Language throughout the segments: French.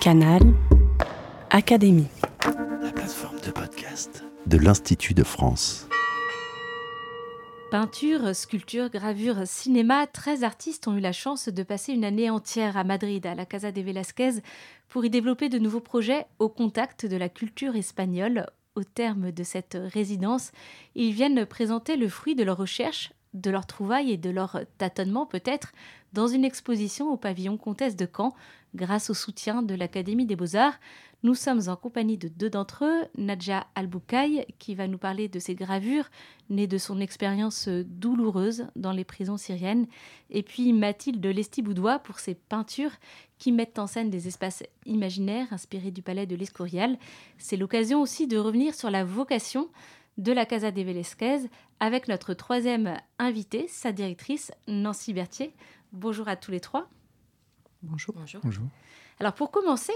Canal Académie. La plateforme de podcast de l'Institut de France. Peinture, sculpture, gravure, cinéma, 13 artistes ont eu la chance de passer une année entière à Madrid, à la Casa de Velázquez, pour y développer de nouveaux projets au contact de la culture espagnole. Au terme de cette résidence, ils viennent présenter le fruit de leurs recherches, de leurs trouvailles et de leurs tâtonnements peut-être dans une exposition au pavillon Comtesse de Caen grâce au soutien de l'Académie des Beaux-Arts. Nous sommes en compagnie de deux d'entre eux, Nadja Alboukaï, qui va nous parler de ses gravures, nées de son expérience douloureuse dans les prisons syriennes, et puis Mathilde Lestiboudois pour ses peintures qui mettent en scène des espaces imaginaires inspirés du palais de l'Escorial. C'est l'occasion aussi de revenir sur la vocation de la Casa de Velázquez avec notre troisième invitée, sa directrice, Nancy Berthier. Bonjour à tous les trois. Bonjour. Bonjour. Alors pour commencer,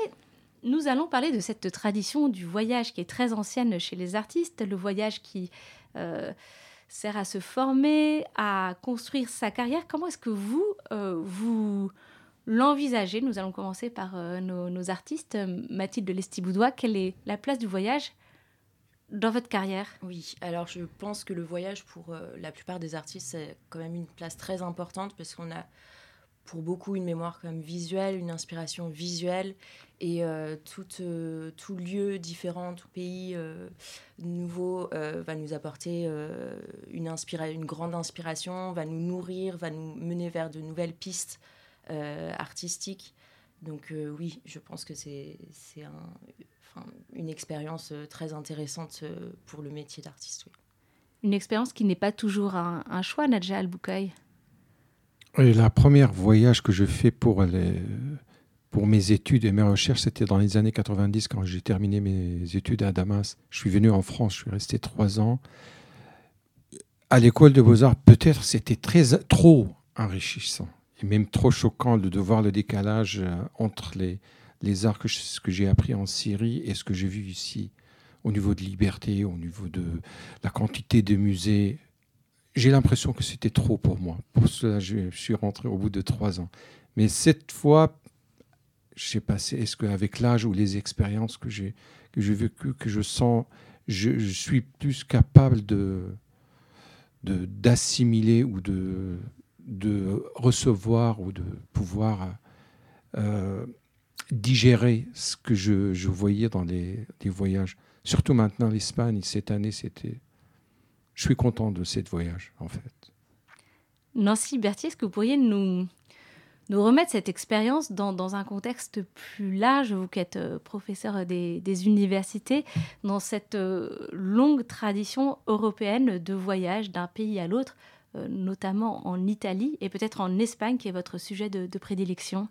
nous allons parler de cette tradition du voyage qui est très ancienne chez les artistes, le voyage qui euh, sert à se former, à construire sa carrière. Comment est-ce que vous, euh, vous l'envisagez? Nous allons commencer par euh, nos, nos, artistes. Mathilde Lestiboudois, quelle est la place du voyage dans votre carrière? Oui, alors je pense que le voyage pour la plupart des artistes, c'est quand même une place très importante parce qu'on a pour beaucoup une mémoire comme visuelle, une inspiration visuelle et euh, tout, euh, tout, lieu différent, tout pays euh, nouveau va nous apporter une, grande inspiration, va nous nourrir, va nous mener vers de nouvelles pistes artistiques. Donc oui, je pense que c'est une expérience très intéressante pour le métier d'artiste. Une expérience qui n'est pas toujours un, un choix, Nadja Al-Boukaï et la première voyage que je fais pour, les, pour mes études et mes recherches, c'était dans les années 90 quand j'ai terminé mes études à Damas. Je suis venu en France, je suis resté trois ans. À l'école de beaux-arts, peut-être c'était très, trop enrichissant et même trop choquant de, voir le décalage entre les, les arts que, ce que j'ai appris en Syrie et ce que j'ai vu ici au niveau de liberté, au niveau de la quantité de musées j'ai l'impression que c'était trop pour moi. Pour cela, je, suis rentré au bout de trois ans. Mais cette fois, je sais pas, est-ce qu'avec l'âge ou les expériences que j'ai que j'ai vécues, que je sens, je, suis plus capable de d'assimiler ou de, de recevoir ou de pouvoir euh, digérer ce que je, voyais dans les voyages. Surtout maintenant, l'Espagne, cette année, c'était je suis content de cette voyage, en fait. Nancy Berthier, est-ce que vous pourriez nous, nous remettre cette expérience dans, dans, un contexte plus large, vous qui êtes euh, professeur des, des, universités, dans cette euh, longue tradition européenne de voyage d'un pays à l'autre, euh, notamment en Italie et peut-être en Espagne, qui est votre sujet de, de prédilection?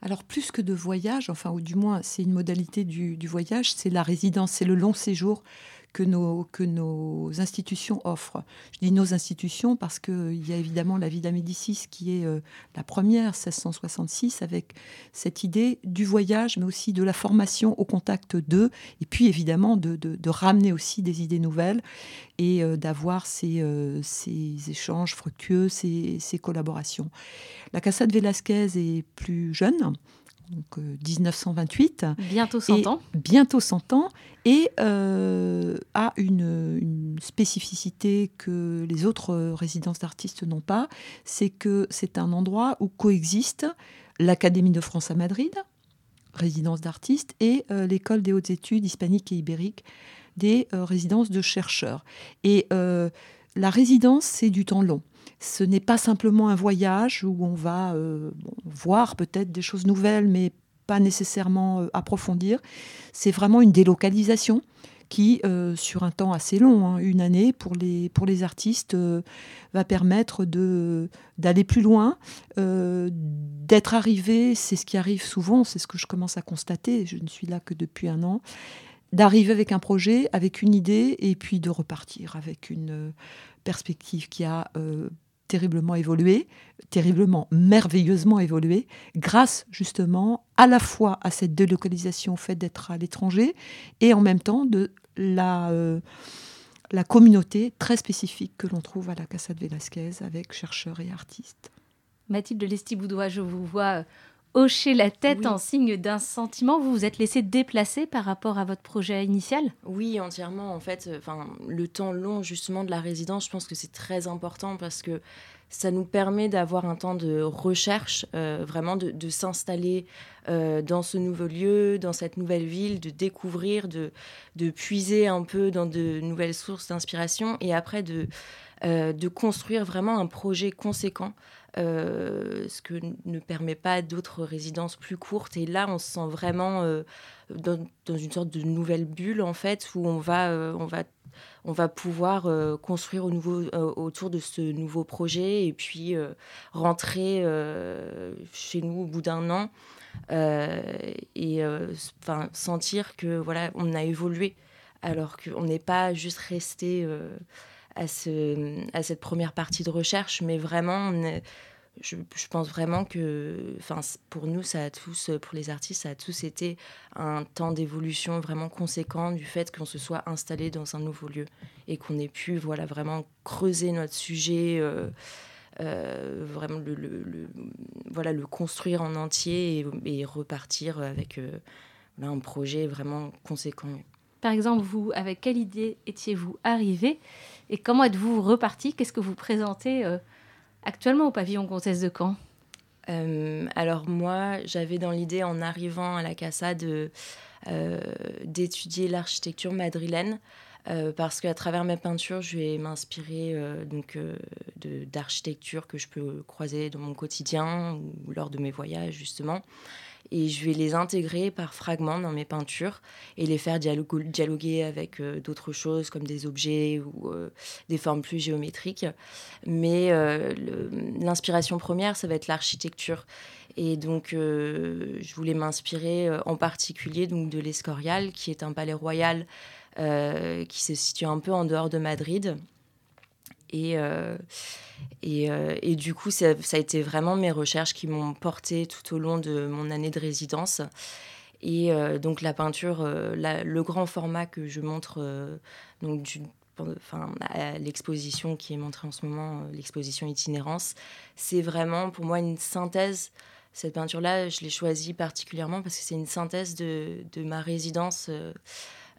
Alors plus que de voyage, enfin ou du moins c'est une modalité du, du voyage, c'est la résidence, c'est le long séjour que nos, que nos institutions offrent. Je dis nos institutions parce qu'il y a évidemment la Villa Médicis qui est euh, la première, 1666, avec cette idée du voyage, mais aussi de la formation au contact d'eux, et puis évidemment de, de, ramener aussi des idées nouvelles et euh, d'avoir ces, euh, ces, échanges fructueux, ces, ces collaborations. La Casa de Velasquez est plus jeune, donc euh, 1928. Bientôt 100 ans. Bientôt 100 ans, et euh, a une, une, spécificité que les autres résidences d'artistes n'ont pas, c'est que c'est un endroit où coexistent l'Académie de France à Madrid, résidence d'artistes, et euh, l'école des hautes études hispaniques et ibériques, des euh, résidences de chercheurs. Et euh, la résidence, c'est du temps long ce n'est pas simplement un voyage où on va euh, voir peut-être des choses nouvelles, mais pas nécessairement euh, approfondir. C'est vraiment une délocalisation qui, euh, sur un temps assez long, hein, une année pour les, pour les artistes, va permettre d'aller plus loin, d'être arrivé, c'est ce qui arrive souvent, c'est ce que je commence à constater, je ne suis là que depuis un an, d'arriver avec un projet, avec une idée, et puis de repartir avec une perspective qui a terriblement évolué, terriblement, merveilleusement évolué, grâce justement à la fois à cette délocalisation au fait d'être à l'étranger et en même temps de la, euh, la communauté très spécifique que l'on trouve à la Casa de Velasquez avec chercheurs et artistes. Mathilde Lestiboudois, je vous vois hoché la tête en signe d'un sentiment. Vous vous êtes laissé déplacer par rapport à votre projet initial? Oui, entièrement. En fait, enfin, le temps long justement de la résidence, je pense que c'est très important parce que ça nous permet d'avoir un temps de recherche, euh, vraiment de, s'installer euh, dans ce nouveau lieu, dans cette nouvelle ville, de découvrir, de, de puiser un peu dans de nouvelles sources d'inspiration et après de, euh, de construire vraiment un projet conséquent. Ce que ne permet pas d'autres résidences plus courtes. Et là, on se sent vraiment dans, dans, une sorte de nouvelle bulle, en fait, où on va, on va on va pouvoir euh, construire au nouveau, euh, autour de ce nouveau projet et puis euh, rentrer chez nous au bout d'un an et sentir que voilà on a évolué alors qu'on n'est pas juste resté à, ce, à cette première partie de recherche mais vraiment je, pense vraiment que, pour nous, ça a tous, pour les artistes, ça a tous été un temps d'évolution vraiment conséquent du fait qu'on se soit installé dans un nouveau lieu et qu'on ait pu, voilà, vraiment creuser notre sujet, euh, euh, vraiment le, voilà, le construire en entier et, repartir avec euh, un projet vraiment conséquent. Par exemple, vous, avec quelle idée étiez-vous arrivé et comment êtes-vous reparti? Qu'est-ce que vous présentez actuellement au pavillon Comtesse de Caen? Euh, Alors moi, j'avais dans l'idée en arrivant à la Casa de euh, d'étudier l'architecture madrilène. Euh, parce qu'à travers mes peintures, je vais m'inspirer donc d'architecture que je peux croiser dans mon quotidien ou lors de mes voyages justement et je vais les intégrer par fragments dans mes peintures et les faire dialoguer avec euh, d'autres choses comme des objets ou euh, des formes plus géométriques. Mais euh, l'inspiration première, ça va être l'architecture. Et donc, je voulais m'inspirer en particulier donc, de l'Escorial, qui est un palais royal qui se situe un peu en dehors de Madrid. Et, euh, et, du coup, ça, a été vraiment mes recherches qui m'ont porté tout au long de mon année de résidence. Et euh, donc la peinture, euh, le grand format que je montre donc du, l'exposition qui est montrée en ce moment, l'exposition itinérance, c'est vraiment pour moi une synthèse. Cette peinture-là, je l'ai choisie particulièrement parce que c'est une synthèse de, de ma résidence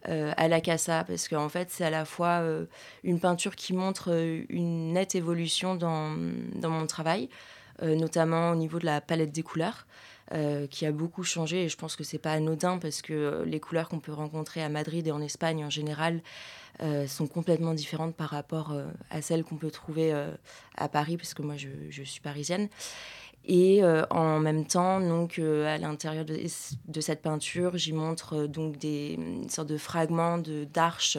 euh, à la Casa, parce qu'en fait, c'est à la fois euh, une peinture qui montre euh, une nette évolution dans, dans mon travail, notamment au niveau de la palette des couleurs. qui a beaucoup changé et je pense que c'est pas anodin parce que les couleurs qu'on peut rencontrer à Madrid et en Espagne en général sont complètement différentes par rapport à celles qu'on peut trouver à Paris parce que moi je, je suis parisienne et euh, en même temps, donc, euh, à l'intérieur de, cette peinture, j'y montre euh, donc des sortes de fragments d'arches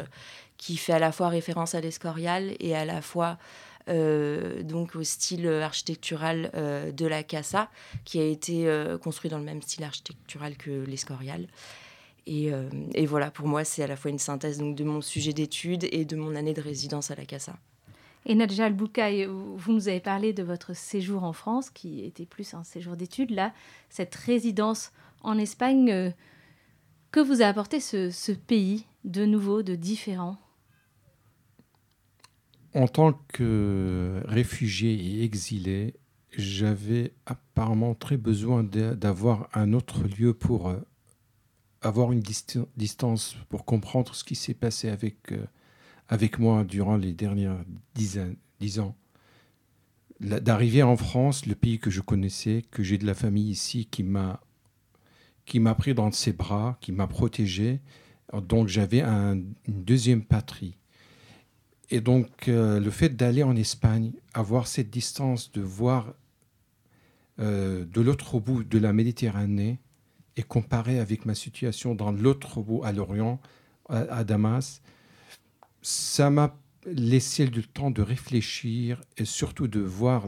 qui fait à la fois référence à l'Escorial et à la fois donc au style architectural de la Casa, qui a été construit dans le même style architectural que l'Escorial. Et, et, voilà, pour moi, c'est à la fois une synthèse donc, de mon sujet d'étude et de mon année de résidence à la Casa. Et Nadja al vous nous avez parlé de votre séjour en France, qui était plus un séjour d'études. Là, cette résidence en Espagne, euh, que vous a apporté ce, pays de nouveau, de différent? En tant que réfugié et exilé, j'avais apparemment très besoin d'avoir un autre lieu pour euh, avoir une distance, pour comprendre ce qui s'est passé avec euh, avec moi durant les dernières dix, ans. D'arriver en France, le pays que je connaissais, que j'ai de la famille ici, qui m'a qui m'a pris dans ses bras, qui m'a protégé. Donc j'avais une deuxième patrie. Et donc euh, le fait d'aller en Espagne, avoir cette distance, de voir euh, de l'autre bout de la Méditerranée et comparer avec ma situation dans l'autre bout à l'Orient, à Damas, ça m'a laissé le temps de réfléchir et surtout de voir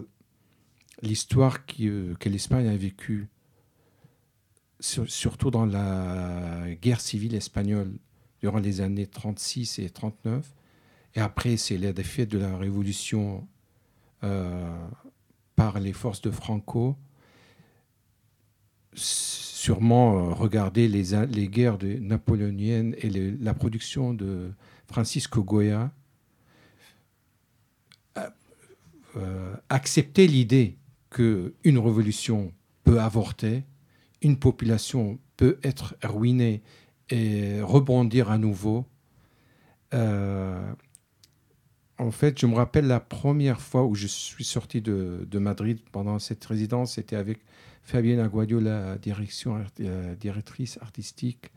l'histoire euh, que l'Espagne a vécue, surtout dans la guerre civile espagnole durant les années 36 et 39. Et après, c'est les défaites de la révolution euh, par les forces de Franco. Sûrement euh, regarder les, guerres napoléoniennes et la production de Francisco Goya, euh, accepter l'idée qu'une révolution peut avorter une population peut être ruinée et rebondir à nouveau. Euh, en fait, je me rappelle la première fois où je suis sorti de, Madrid pendant cette résidence, c'était avec Fabienne Aguadio, la directrice artistique,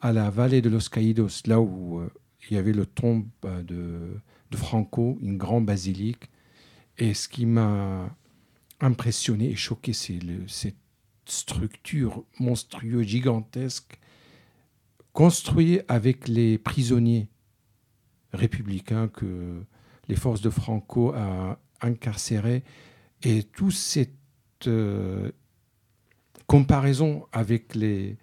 à la vallée de Los Caídos, là où euh, il y avait le tombe euh, de, Franco, une grande basilique. Et ce qui m'a impressionné et choqué, c'est cette structure monstrueuse, gigantesque, construite avec les prisonniers républicains que les forces de Franco a incarcérés. Et toute cette euh, comparaison avec les,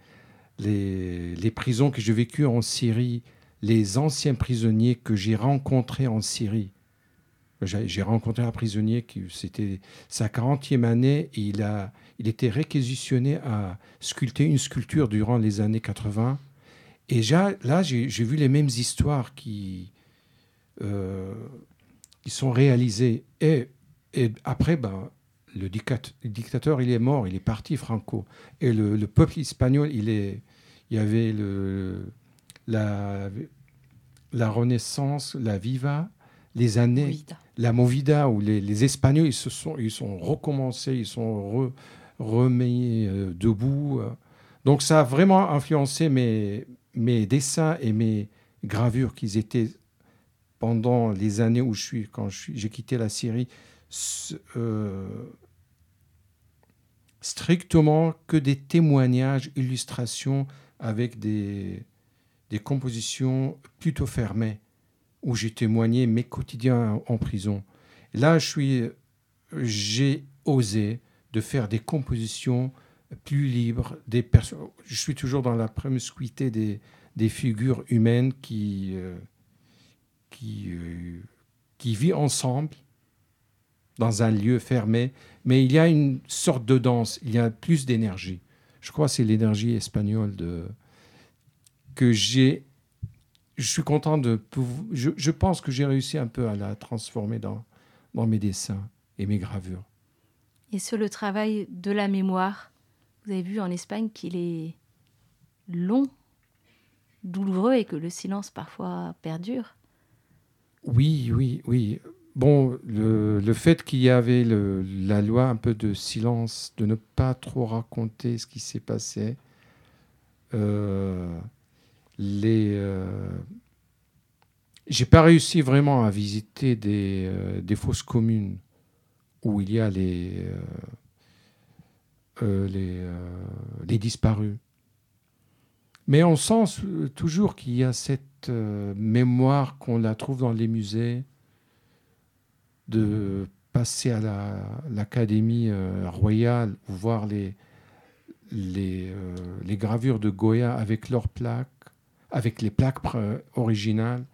les, les, prisons que j'ai vécues en Syrie, les anciens prisonniers que j'ai rencontrés en Syrie. J'ai rencontré un prisonnier qui, c'était sa 40e année, et il, a, il était réquisitionné à sculpter une sculpture durant les années 80. Et là, j'ai vu les mêmes histoires qui, euh, sont réalisées. Et, après, ben, le, dictateur, il est mort, il est parti, Franco. Et le, peuple espagnol, il, est, il y avait le, la, la Renaissance, la Viva, les années, la Movida, où les, Espagnols, ils, se sont, ils sont recommencés, ils sont remis euh, debout. Donc ça a vraiment influencé mes, mes dessins et mes gravures qui étaient pendant les années où je suis, quand j'ai quitté la Syrie, euh, strictement que des témoignages, illustrations avec des, des compositions plutôt fermées, où j'ai témoigné mes quotidiens en prison. Là, je suis, j'ai osé de faire des compositions plus libres, des je suis toujours dans la promiscuité des, figures humaines qui, euh, qui, euh, qui vit ensemble dans un lieu fermé, mais il y a une sorte de danse, il y a plus d'énergie. Je crois que c'est l'énergie espagnole de, que j'ai. Je suis content de. Je, je pense que j'ai réussi un peu à la transformer dans, dans mes dessins et mes gravures. Et sur le travail de la mémoire, vous avez vu en Espagne qu'il est long, douloureux et que le silence parfois perdure. Oui, oui, oui. Bon, le, le fait qu'il y avait le, la loi un peu de silence, de ne pas trop raconter ce qui s'est passé, euh, les, euh, j'ai pas réussi vraiment à visiter des, euh, des fosses communes où il y a les, euh, les, les disparus. Mais on sent toujours qu'il y a cette mémoire qu'on la trouve dans les musées, de passer à l'Académie royale ou voir les, les, les, gravures de Goya avec leurs plaques avec les plaques originales.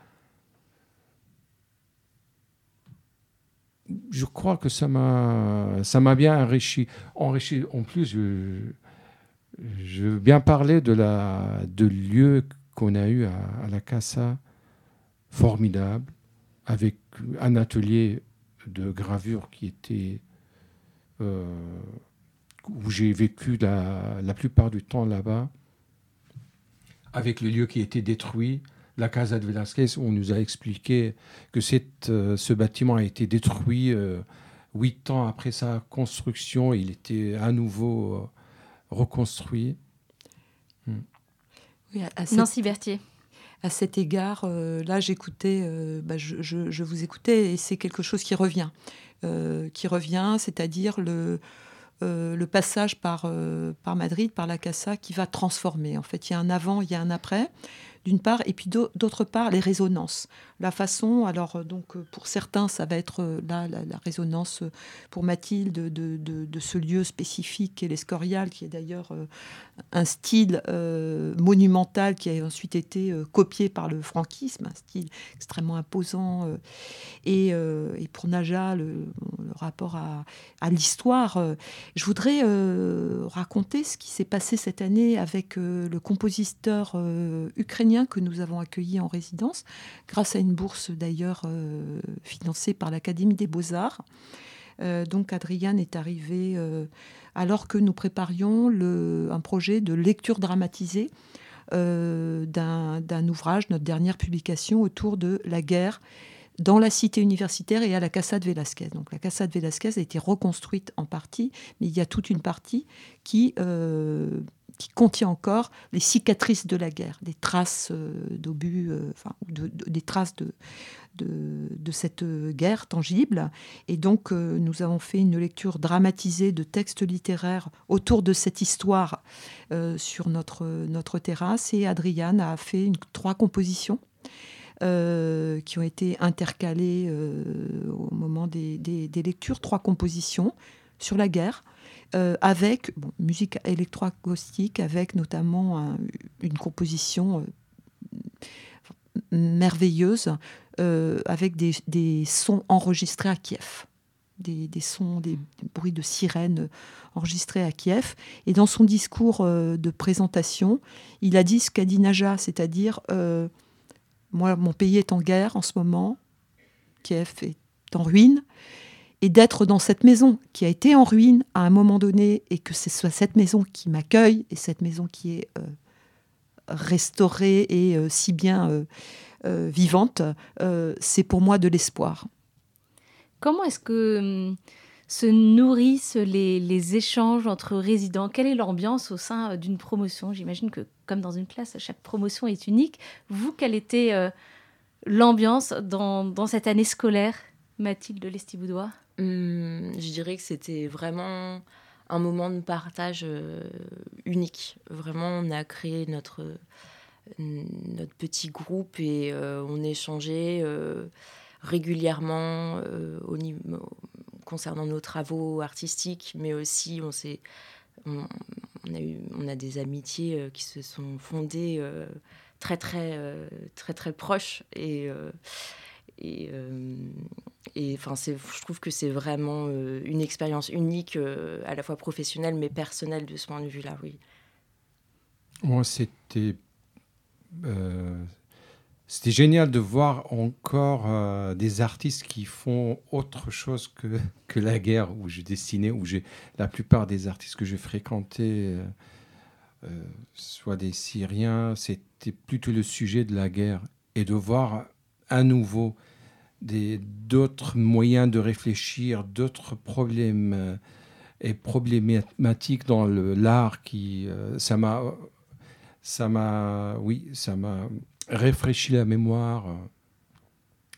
Je crois que ça m'a ça m'a bien enrichi. enrichi. En plus, je, je veux bien parler de la de lieu qu'on a eu à, la Casa, formidable, avec un atelier de gravure qui était euh, où j'ai vécu la, la plupart du temps là-bas avec le lieu qui a été détruit. La Casa de Velázquez, on nous a expliqué que cette, euh, ce bâtiment a été détruit euh, huit ans après sa construction. Il était à nouveau euh, reconstruit. Hmm. Nancy Berthier. À cet égard, là, j'écoutais, bah, je, je, vous écoutais, et c'est quelque chose qui revient, qui revient, c'est-à-dire le euh, le passage par, euh, par Madrid, par la Casa, qui va transformer. En fait, il y a un avant, il y a un après d'une part, et puis d'autre part, les résonances. La façon, alors euh, donc euh, pour certains, ça va être euh, là la, résonance pour Mathilde de, ce lieu spécifique et l'Escorial, qui est d'ailleurs un style monumental qui a ensuite été copié par le franquisme, un style extrêmement imposant. et, et, pour Naja, le, rapport à, à l'histoire, je voudrais raconter ce qui s'est passé cette année avec le compositeur ukrainien que nous avons accueilli en résidence, grâce à une bourse d'ailleurs euh, financée par l'Académie des beaux-arts. donc Adriane est arrivée alors que nous préparions un projet de lecture dramatisée d'un ouvrage, notre dernière publication autour de la guerre dans la cité universitaire et à la Casa de Velasquez. Donc la Casa de Velasquez a été reconstruite en partie, mais il y a toute une partie qui, euh, qui contient encore les cicatrices de la guerre, des traces euh, d'obus, euh, enfin, des traces de, de, de, cette guerre tangible. Et donc nous avons fait une lecture dramatisée de textes littéraires autour de cette histoire sur notre, notre terrasse. Et Adriane a fait une, trois compositions. Euh, qui ont été intercalées euh, au moment des, lectures, trois compositions sur la guerre, euh, avec musique électroacoustique, avec notamment une composition merveilleuse, avec des, sons enregistrés à Kiev. Des, sons, des, bruits de sirènes enregistrés à Kiev. Et dans son discours de présentation, il a dit ce qu'a dit Naja, c'est-à-dire moi, mon pays est en guerre en ce moment. Kiev est en ruine. Et d'être dans cette maison qui a été en ruine à un moment donné et que ce soit cette maison qui m'accueille et cette maison qui est euh, restaurée et euh, si bien euh, vivante, c'est pour moi de l'espoir. Comment est-ce que hum, se nourrissent les, échanges entre résidents? Quelle est l'ambiance au sein d'une promotion? J'imagine que, comme dans une classe, chaque promotion est unique. Vous, quelle était l'ambiance dans, cette année scolaire, Mathilde Lestiboudois? Hum, Je dirais que c'était vraiment un moment de partage euh, unique. Vraiment, on a créé notre, notre petit groupe et on échangeait régulièrement au niveau concernant nos travaux artistiques, mais aussi on s'est on, a eu on a des amitiés euh, qui se sont fondées euh, très très euh, très très proches et et, et enfin je trouve que c'est vraiment une expérience unique à la fois professionnelle mais personnelle de ce point de vue là oui moi c'était c'était génial de voir encore euh, des artistes qui font autre chose que, que la guerre où je dessinais, où j'ai la plupart des artistes que je fréquentais, euh, euh, soit des Syriens, c'était plutôt le sujet de la guerre. Et de voir à nouveau d'autres moyens de réfléchir, d'autres problèmes et problématiques dans l'art qui ça m'a ça m'a oui ça m'a réfléchit la mémoire. Euh,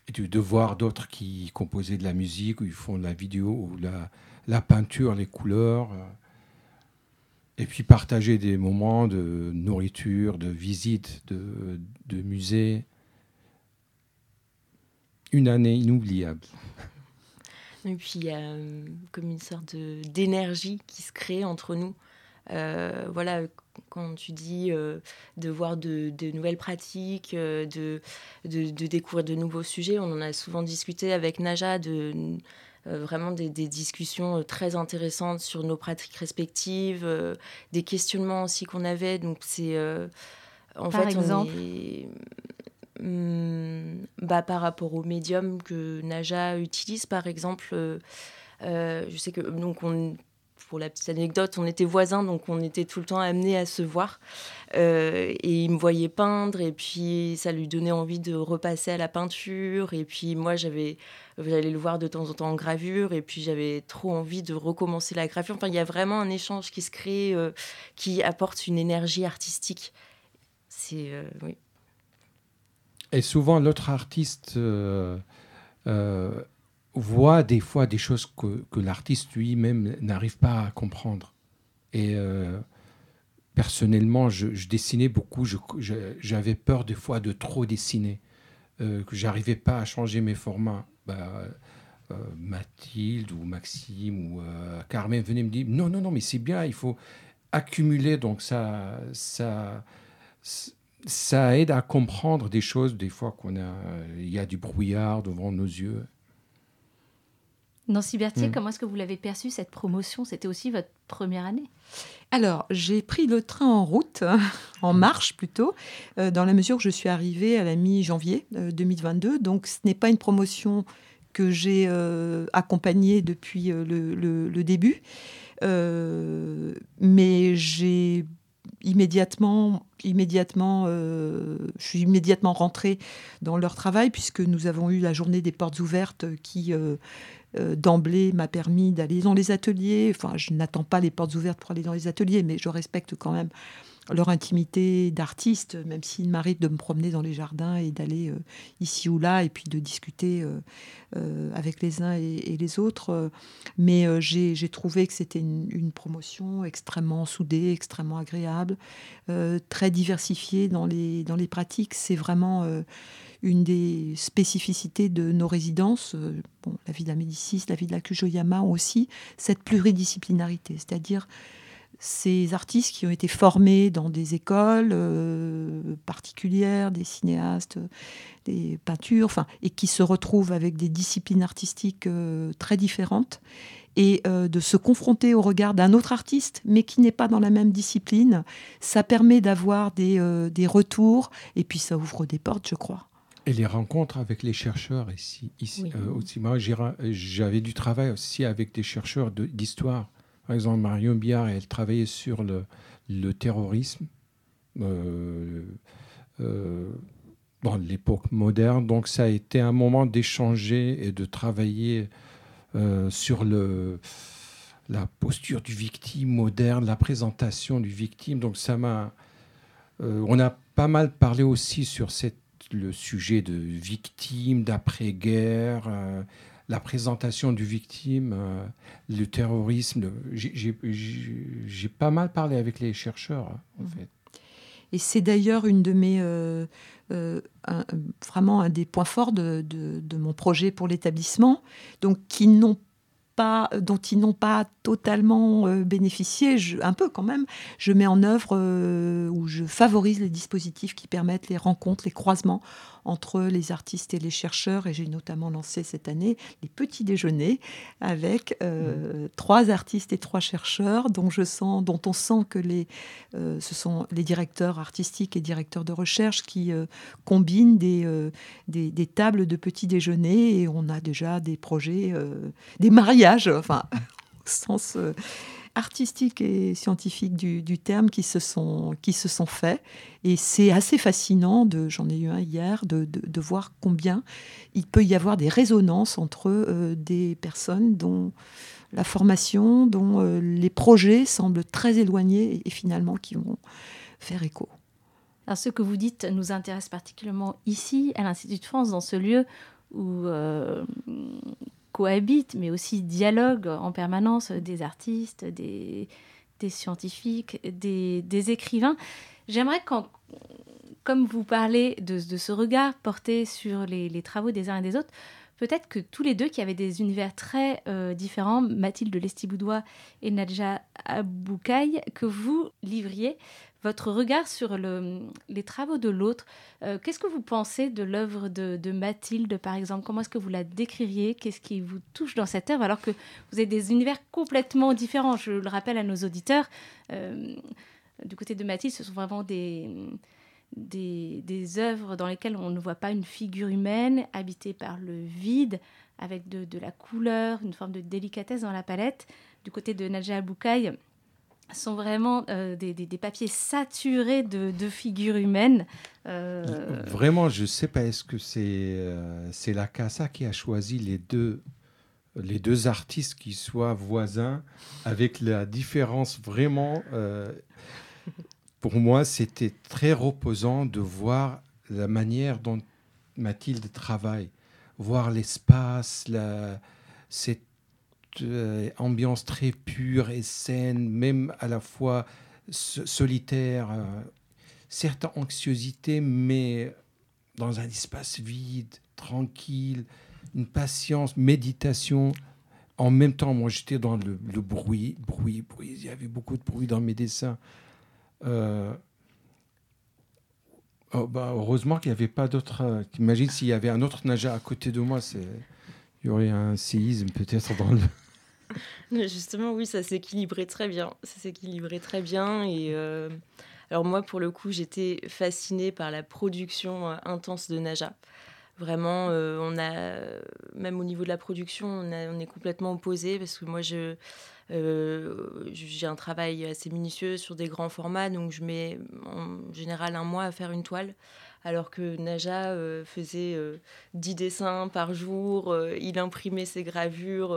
et de, voir d'autres qui composaient de la musique, ou ils font de la vidéo, ou la, la peinture, les couleurs. Euh, et puis partager des moments de nourriture, de visite, de, de musée. Une année inoubliable. Et puis il y a euh, comme une sorte d'énergie qui se crée entre nous. voilà, quand tu dis euh, de voir de, nouvelles pratiques, euh, de, de, découvrir de nouveaux sujets. On en a souvent discuté avec Naja de euh, vraiment des, discussions très intéressantes sur nos pratiques respectives, des questionnements aussi qu'on avait. Donc c'est en par fait exemple. Bah, par rapport au médium que Naja utilise, par exemple. je sais que donc on pour la petite anecdote, on était voisins, donc on était tout le temps amenés à se voir. Euh, et il me voyait peindre, et puis ça lui donnait envie de repasser à la peinture. Et puis moi, j'avais, j'allais le voir de temps en temps en gravure, et puis j'avais trop envie de recommencer la gravure. Enfin, il y a vraiment un échange qui se crée, euh, qui apporte une énergie artistique. C'est euh, oui. Et souvent, l'autre artiste voit des fois des choses que, l'artiste lui-même n'arrive pas à comprendre. Et euh, personnellement, je, dessinais beaucoup, j'avais peur des fois de trop dessiner, euh, que j'arrivais pas à changer mes formats. Bah, euh, Mathilde ou Maxime ou Carmen venaient me dire non, non, non, mais c'est bien, il faut accumuler, donc ça, ça, ça aide à comprendre des choses des fois qu'on a, il y a du brouillard devant nos yeux. Nancy Berthier, hmm. comment est-ce que vous l'avez perçu cette promotion? C'était aussi votre première année? Alors, j'ai pris le train en route, en hmm. marche plutôt, euh, dans la mesure où je suis arrivée à la mi-janvier 2022. Euh, Donc, ce n'est pas une promotion que j'ai accompagné depuis le, début. mais j'ai immédiatement, immédiatement je suis immédiatement rentrée dans leur travail puisque nous avons eu la journée des portes ouvertes qui euh, d'emblée m'a permis d'aller dans les ateliers. Enfin, je n'attends pas les portes ouvertes pour aller dans les ateliers, mais je respecte quand même leur intimité d'artiste, même s'il m'arrive de me promener dans les jardins et d'aller euh, ici ou là et puis de discuter euh, avec les uns et, les autres. Mais j'ai trouvé que c'était une, promotion extrêmement soudée, extrêmement agréable, très diversifiée dans les, dans les pratiques. C'est vraiment une des spécificités de nos résidences, euh, bon, la vie de la Médicis, la vie de la Kujoyama ont aussi cette pluridisciplinarité, c'est-à-dire ces artistes qui ont été formés dans des écoles euh, particulières, des cinéastes, des peintures, enfin, et qui se retrouvent avec des disciplines artistiques euh, très différentes, et de se confronter au regard d'un autre artiste, mais qui n'est pas dans la même discipline, ça permet d'avoir des, des retours, et puis ça ouvre des portes, je crois. Et les rencontres avec les chercheurs ici, ici euh, aussi. Moi, j'avais du travail aussi avec des chercheurs d'histoire. Par exemple, Marion Biard, elle travaillait sur le, terrorisme euh, euh, dans l'époque moderne. Donc, ça a été un moment d'échanger et de travailler sur le, la posture du victime moderne, la présentation du victime. Donc, ça m'a. on a pas mal parlé aussi sur le sujet de victimes, d'après-guerre, euh, la présentation du victime, euh, le terrorisme. J'ai pas mal parlé avec les chercheurs, hein, en mmh. fait. Et c'est d'ailleurs une de mes euh, vraiment un des points forts de, de mon projet pour l'établissement, donc qui n'ont pas, dont ils n'ont pas totalement euh, bénéficié, un peu quand même, je mets en œuvre euh, ou je favorise les dispositifs qui permettent les rencontres, les croisements entre les artistes et les chercheurs. Et j'ai notamment lancé cette année les petits déjeuners avec euh, trois artistes et trois chercheurs dont, je sens, dont on sent que les, ce sont les directeurs artistiques et directeurs de recherche qui combinent des, des, des, tables de petits déjeuners et on a déjà des projets, des mariages, enfin, au sens euh, artistique et scientifique du, terme qui se sont, qui se sont faits. Et c'est assez fascinant, j'en ai eu un hier, de, de, voir combien il peut y avoir des résonances entre euh, des personnes dont la formation, dont euh, les projets semblent très éloignés et, finalement qui vont faire écho. Alors ce que vous dites nous intéresse particulièrement ici, à l'Institut de France, dans ce lieu où cohabitent, mais aussi dialoguent en permanence des artistes, des, scientifiques, des, écrivains. J'aimerais, comme vous parlez de, ce regard porté sur les, travaux des uns et des autres, peut-être que tous les deux, qui avaient des univers très euh, différents, Mathilde Lestiboudois et Nadja Aboukaï, que vous livriez votre regard sur les travaux de l'autre. Euh, qu'est-ce que vous pensez de l'œuvre de, Mathilde, par exemple? Comment est-ce que vous la décririez? Qu'est-ce qui vous touche dans cette œuvre alors que vous avez des univers complètement différents? Je le rappelle à nos auditeurs. Euh, du côté de Mathilde, ce sont vraiment des, œuvres dans lesquelles on ne voit pas une figure humaine habitée par le vide, avec de, de la couleur, une forme de délicatesse dans la palette. Du côté de Nadja Aboukaï, sont vraiment euh, des, papiers saturés de, figures humaines. Euh, vraiment, je ne sais pas, est-ce que c'est euh, c'est la CASA qui a choisi les deux, les deux artistes qui soient voisins, avec la différence vraiment... pour moi, c'était très reposant de voir la manière dont Mathilde travaille, voir l'espace, la, cette euh, ambiance très pure et saine, même à la fois solitaire, euh, certaines anxiosité, mais dans un espace vide, tranquille, une patience, méditation. En même temps, moi, j'étais dans le, bruit, bruit, bruit. Il y avait beaucoup de bruit dans mes dessins. Euh, oh, bah, heureusement qu'il n'y avait pas d'autres. Imagine s'il y avait un autre nager à côté de moi, il y aurait un séisme peut-être dans le. Justement, oui, ça s'équilibrait très bien. Ça s'équilibrait très bien. Et euh, alors moi, pour le coup, j'étais fascinée par la production euh, intense de Naja. Vraiment, on a, même au niveau de la production, on, est complètement opposés parce que moi, je, j'ai un travail assez minutieux sur des grands formats, donc je mets en général un mois à faire une toile alors que Naja faisait 10 dessins par jour, il imprimait ses gravures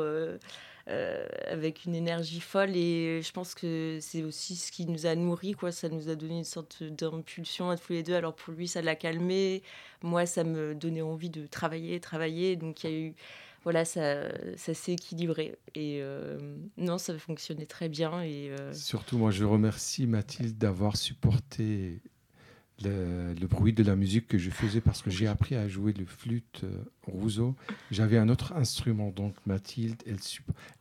euh, avec une énergie folle. Et je pense que c'est aussi ce qui nous a nourris, quoi. Ça nous a donné une sorte d'impulsion à tous les deux. Alors pour lui, ça l'a calmé. Moi, ça me donnait envie de travailler, travailler. Donc il y a eu voilà, ça, ça s'est équilibré. Et euh, non, ça fonctionnait très bien. Et euh, Surtout, moi, je remercie Mathilde d'avoir supporté le, bruit de la musique que je faisais parce que j'ai appris à jouer le flûte euh, rousseau. J'avais un autre instrument, donc Mathilde, elle,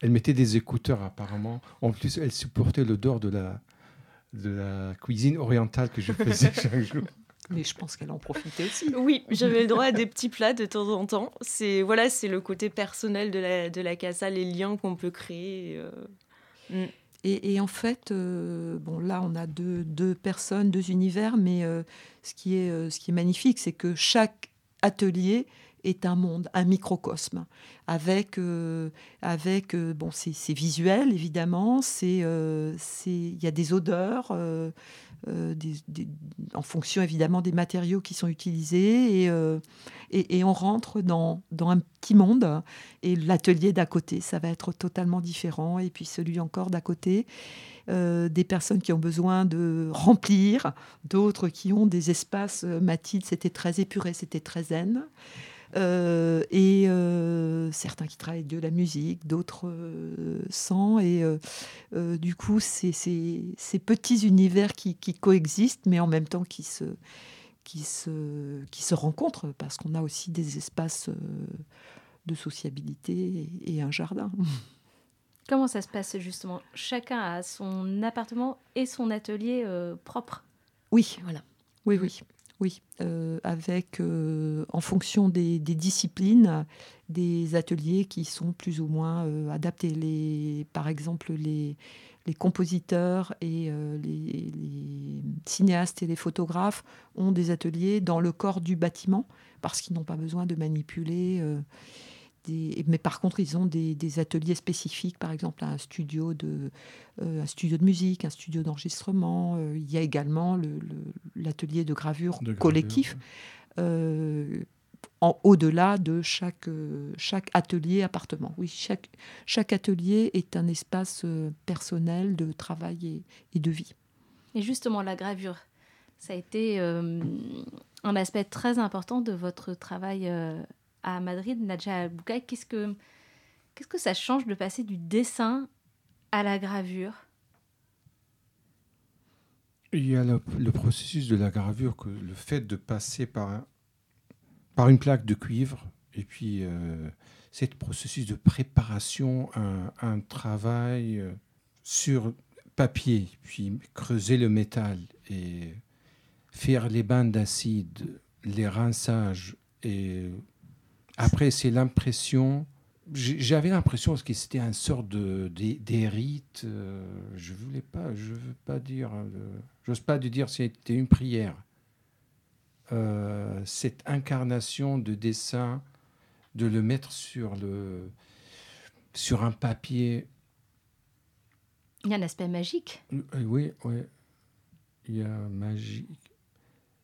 elle mettait des écouteurs apparemment. En plus, elle supportait l'odeur de la, de la cuisine orientale que je faisais chaque jour. Mais je pense qu'elle en profitait aussi. Oui, j'avais le droit à des petits plats de temps en temps. C'est voilà, c'est le côté personnel de la, de la casa, les liens qu'on peut créer. Euh. Mm. Et, en fait, euh, bon, là, on a deux, deux, personnes, deux univers, mais euh, ce, qui est, euh, ce qui est magnifique, c'est que chaque atelier est un monde, un microcosme, avec, avec bon, c'est visuel évidemment, c'est il y a des odeurs, euh, en fonction évidemment des matériaux qui sont utilisés. Euh, et, et, on rentre dans, dans, un petit monde. Et l'atelier d'à côté, ça va être totalement différent. Et puis celui encore d'à côté. Euh, des personnes qui ont besoin de remplir, d'autres qui ont des espaces. Mathilde, c'était très épuré, c'était très zen. Euh, et euh, certains qui travaillent de la musique, d'autres euh, sans. Et du coup, c'est ces petits univers qui, qui, coexistent, mais en même temps qui se, qui se, qui se rencontrent, parce qu'on a aussi des espaces de sociabilité et, un jardin. Comment ça se passe justement? Chacun a son appartement et son atelier propre? Oui, voilà. Oui, oui. Oui, euh, avec, euh, en fonction des, disciplines, des ateliers qui sont plus ou moins euh, adaptés. Les, par exemple, les, les compositeurs et les, les, cinéastes et les photographes ont des ateliers dans le corps du bâtiment parce qu'ils n'ont pas besoin de manipuler mais par contre, ils ont des, ateliers spécifiques, par exemple un studio de, euh, un studio de musique, un studio d'enregistrement. Euh, il y a également l'atelier de gravure collectif. Euh, en au-delà de chaque, chaque atelier appartement. Oui, chaque, chaque atelier est un espace personnel de travail et, de vie. Et justement, la gravure, ça a été un aspect très important de votre travail à Madrid, Nadja Boukaï, qu'est-ce que, qu'est-ce que ça change de passer du dessin à la gravure? Il y a le, processus de la gravure, que le fait de passer par, par une plaque de cuivre, et puis euh, ce processus de préparation, un, un travail euh, sur papier, puis creuser le métal et faire les bains d'acide, les rinçages et après, c'est l'impression. J'avais l'impression que c'était un sort de, des, rites. Euh, je voulais pas, je veux pas dire, euh, j'ose pas dire si c'était une prière. Euh, cette incarnation de dessin, de le mettre sur le, sur un papier. Il y a un aspect magique. Oui, oui, il y a magique.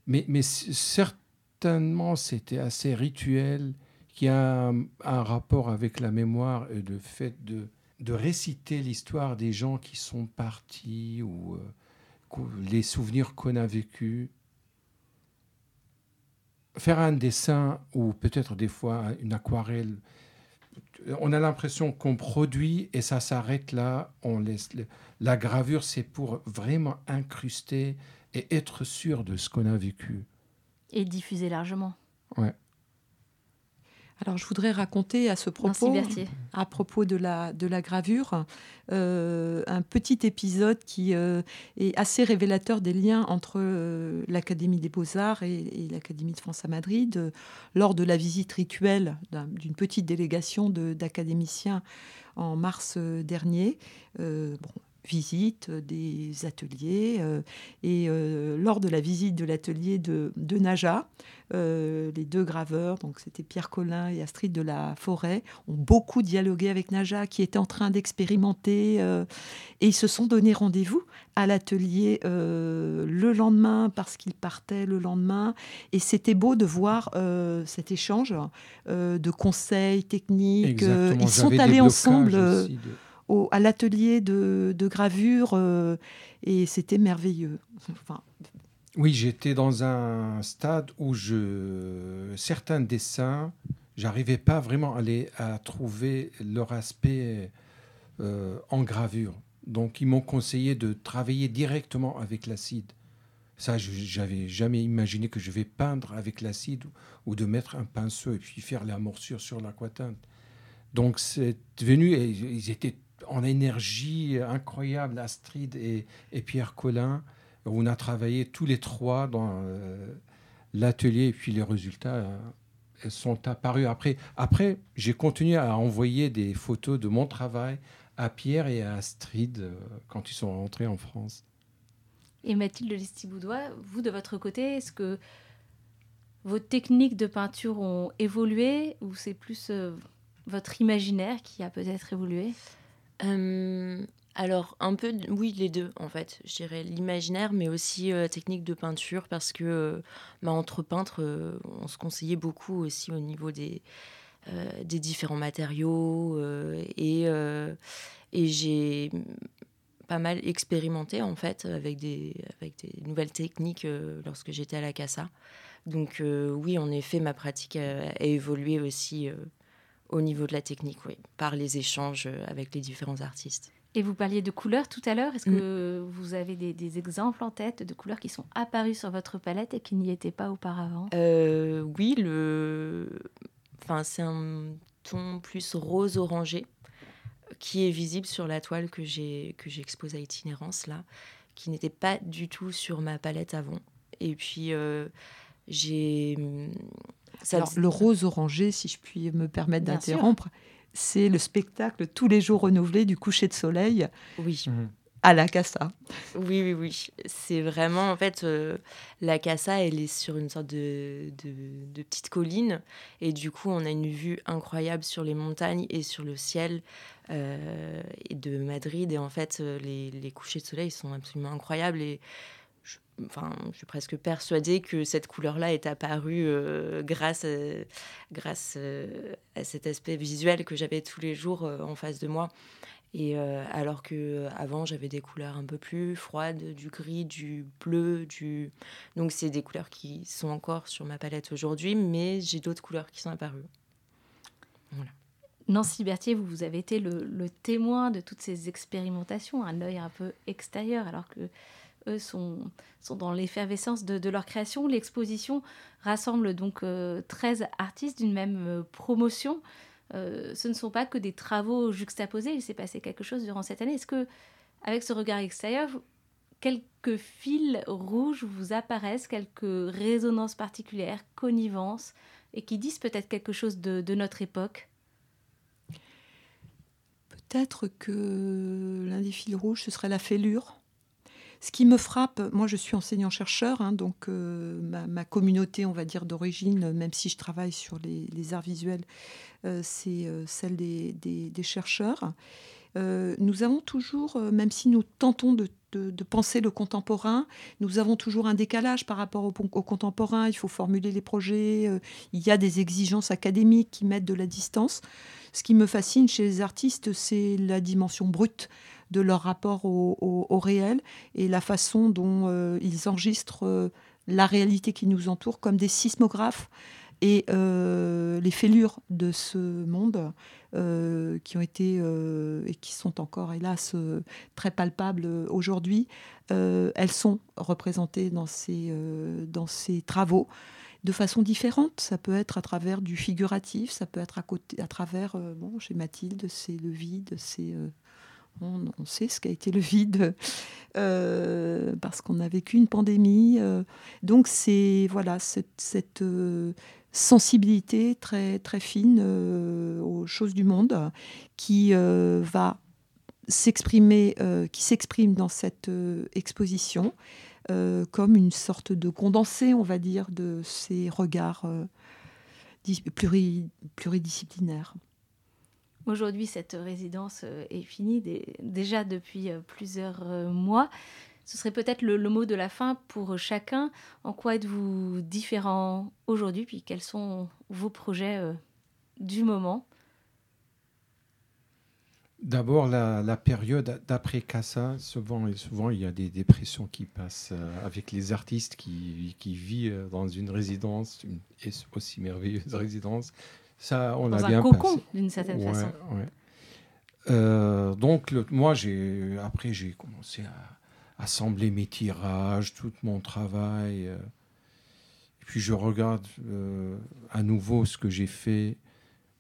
Mais, mais certainement, c'était assez rituel qui a un, rapport avec la mémoire et le fait de, de réciter l'histoire des gens qui sont partis ou euh, les souvenirs qu'on a vécus. Faire un dessin ou peut-être des fois une aquarelle, on a l'impression qu'on produit et ça s'arrête là. On laisse la gravure, c'est pour vraiment incruster et être sûr de ce qu'on a vécu. Et diffuser largement. Ouais. Alors, je voudrais raconter à ce propos, à propos de la, de la gravure, euh, un petit épisode qui euh, est assez révélateur des liens entre euh, l'Académie des Beaux-Arts et, l'Académie de France à Madrid. lors de la visite rituelle d'une petite délégation d'académiciens en mars dernier, bon, visite des ateliers. et lors de la visite de l'atelier de, de Naja, les deux graveurs, donc c'était Pierre Collin et Astrid de la Forêt, ont beaucoup dialogué avec Naja, qui était en train d'expérimenter. et ils se sont donné rendez-vous à l'atelier le lendemain parce qu'ils partaient le lendemain. Et c'était beau de voir cet échange de conseils techniques. ils sont allés ensemble à l'atelier de, gravure euh, et c'était merveilleux. Oui, j'étais dans un stade où je, certains dessins, j'arrivais pas vraiment à, à trouver leur aspect euh, en gravure. Donc, ils m'ont conseillé de travailler directement avec l'acide. Ça, j'avais jamais imaginé que je vais peindre avec l'acide ou, de mettre un pinceau et puis faire la morsure sur l'aquatinte. Donc, c'est venu et ils étaient en énergie incroyable, Astrid et, Pierre Collin. On a travaillé tous les trois dans euh, l'atelier et puis les résultats euh, sont apparus. Après, après j'ai continué à envoyer des photos de mon travail à Pierre et à Astrid euh, quand ils sont rentrés en France. Et Mathilde Lestiboudois, vous de votre côté, est-ce que vos techniques de peinture ont évolué ou c'est plus votre imaginaire qui a peut-être évolué? Euh, alors, un peu, oui, les deux, en fait. Je dirais l'imaginaire, mais aussi euh, technique de peinture, parce que euh, bah, entre peintres, on se conseillait beaucoup aussi au niveau des, des différents matériaux. et et j'ai pas mal expérimenté, en fait, avec des, avec des nouvelles techniques lorsque j'étais à la CASA. Donc, oui, en effet, ma pratique a évolué aussi au niveau de la technique, oui, par les échanges euh, avec les différents artistes. Et vous parliez de couleurs tout à l'heure. Est-ce que mm. vous avez des, exemples en tête de couleurs qui sont apparues sur votre palette et qui n'y étaient pas auparavant? Euh, Oui, le... enfin, c'est un ton plus rose orangé qui est visible sur la toile que j'ai que j'expose à itinérance là, qui n'était pas du tout sur ma palette avant. Et puis euh, j'ai le rose orangé, si je puis me permettre d'interrompre, c'est le spectacle tous les jours renouvelé du coucher de soleil. Oui. À la Casa. Oui, oui, oui. C'est vraiment, en fait, euh, la Casa, elle est sur une sorte de, de, petite colline. Et du coup, on a une vue incroyable sur les montagnes et sur le ciel euh, de Madrid. Et en fait, euh, les, les couchers de soleil sont absolument incroyables. Et enfin, je suis presque persuadée que cette couleur-là est apparue euh, grâce, à, grâce euh, à cet aspect visuel que j'avais tous les jours euh, en face de moi. Et alors que avant j'avais des couleurs un peu plus froides, du gris, du bleu, du donc c'est des couleurs qui sont encore sur ma palette aujourd'hui, mais j'ai d'autres couleurs qui sont apparues. Nancy Berthier, vous, vous avez été le, le, témoin de toutes ces expérimentations, un œil un peu extérieur, alors que eux sont, dans l'effervescence de, leur création. L'exposition rassemble donc 13 euh, artistes d'une même euh, promotion. Euh, ce ne sont pas que des travaux juxtaposés, il s'est passé quelque chose durant cette année. Est-ce que, avec ce regard extérieur, quelques fils rouges vous apparaissent, quelques résonances particulières, connivences, et qui disent peut-être quelque chose de notre époque? Peut-être que l'un des fils rouges, ce serait la fêlure ce qui me frappe, moi je suis enseignant-chercheur, hein, donc euh, ma, communauté, on va dire, d'origine, même si je travaille sur les, arts visuels, euh, c'est euh, celle des, chercheurs. nous avons toujours, même si nous tentons de, penser le contemporain, nous avons toujours un décalage par rapport au, au contemporain. Il faut formuler les projets, il y a des exigences académiques qui mettent de la distance. Ce qui me fascine chez les artistes, c'est la dimension brute de leur rapport au, réel et la façon dont euh, ils enregistrent euh, la réalité qui nous entoure comme des sismographes et euh, les fêlures de ce monde qui ont été et qui sont encore hélas très palpables aujourd'hui, elles sont représentées dans ces, dans ces travaux de façon différente. Ça peut être à travers du figuratif, ça peut être à, côté, à travers, bon, chez Mathilde, c'est le vide, c'est on, sait ce qu'a été le vide euh, parce qu'on a vécu une pandémie. Euh. donc c'est voilà cette, euh, sensibilité très très fine aux choses du monde qui va s'exprimer, qui s'exprime dans cette exposition comme une sorte de condensé, on va dire, de ces regards pluridisciplinaires. Aujourd'hui, cette résidence est finie déjà depuis plusieurs mois. Ce serait peut-être le, mot de la fin pour chacun. En quoi êtes-vous différent aujourd'hui Puis quels sont vos projets euh, du moment? D'abord, la, période d'après Casa, souvent, souvent il y a des dépressions qui passent euh, avec les artistes qui, qui vivent euh, dans une résidence, une aussi merveilleuse résidence. Ça, on dans a un cocon, d'une certaine façon. donc, moi, j'ai après, j'ai commencé à assembler mes tirages, tout mon travail. Euh. Et puis je regarde euh, à nouveau ce que j'ai fait.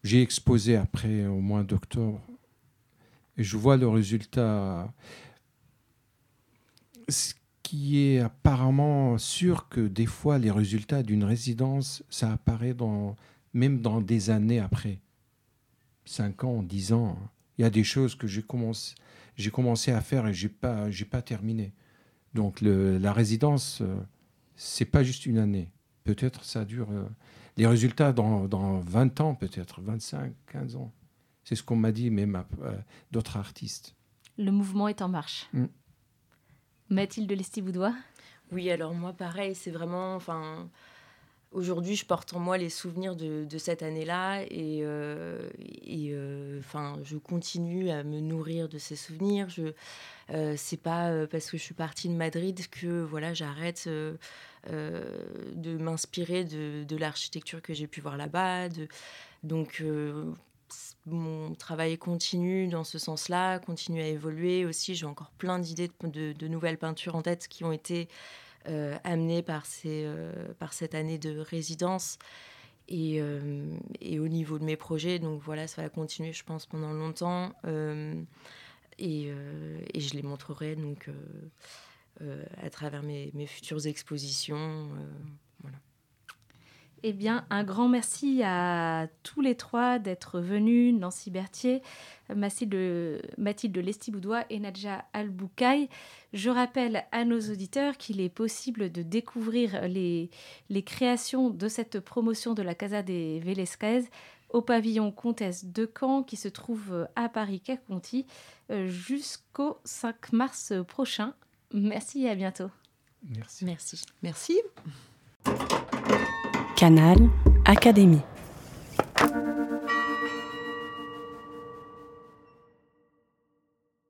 J'ai exposé après au mois d'octobre et je vois le résultat. Ce qui est apparemment sûr que des fois les résultats d'une résidence, ça apparaît dans, même dans des années après. Cinq ans, dix ans. Il y a des choses que j'ai commencé, j'ai commencé à faire et j'ai pas, j'ai pas terminé. Donc la résidence, ce euh, c'est pas juste une année. Peut-être ça dure. Euh, les résultats dans, dans 20 ans, peut-être 25, 15 ans. C'est ce qu'on m'a dit même euh, d'autres artistes. Le mouvement est en marche. Mm. Mathilde Lestivoudois Oui, alors moi pareil, c'est vraiment, enfin, aujourd'hui, je porte en moi les souvenirs de, cette année-là et, euh, euh, enfin, je continue à me nourrir de ces souvenirs. Je, euh, c'est pas parce que je suis partie de Madrid que voilà, j'arrête de m'inspirer de, l'architecture que j'ai pu voir là-bas. donc mon travail continue dans ce sens-là, continue à évoluer aussi. J'ai encore plein d'idées de, nouvelles peintures en tête qui ont été euh, amené par, ces, euh, par cette année de résidence. Et, euh, et, au niveau de mes projets, donc voilà, ça va continuer, je pense, pendant longtemps. Et, je les montrerai donc à travers mes futures expositions. Eh bien, un grand merci à tous les trois d'être venus, Nancy Berthier, Mathilde, Mathilde Lestiboudois et Nadja Alboukaï. Je rappelle à nos auditeurs qu'il est possible de découvrir les, les créations de cette promotion de la Casa des Velesquez au pavillon Comtesse de Caen qui se trouve à Paris-Caconti euh, jusqu'au 5 mars prochain. Merci et à bientôt. Merci. Merci. Merci. Canal Académie.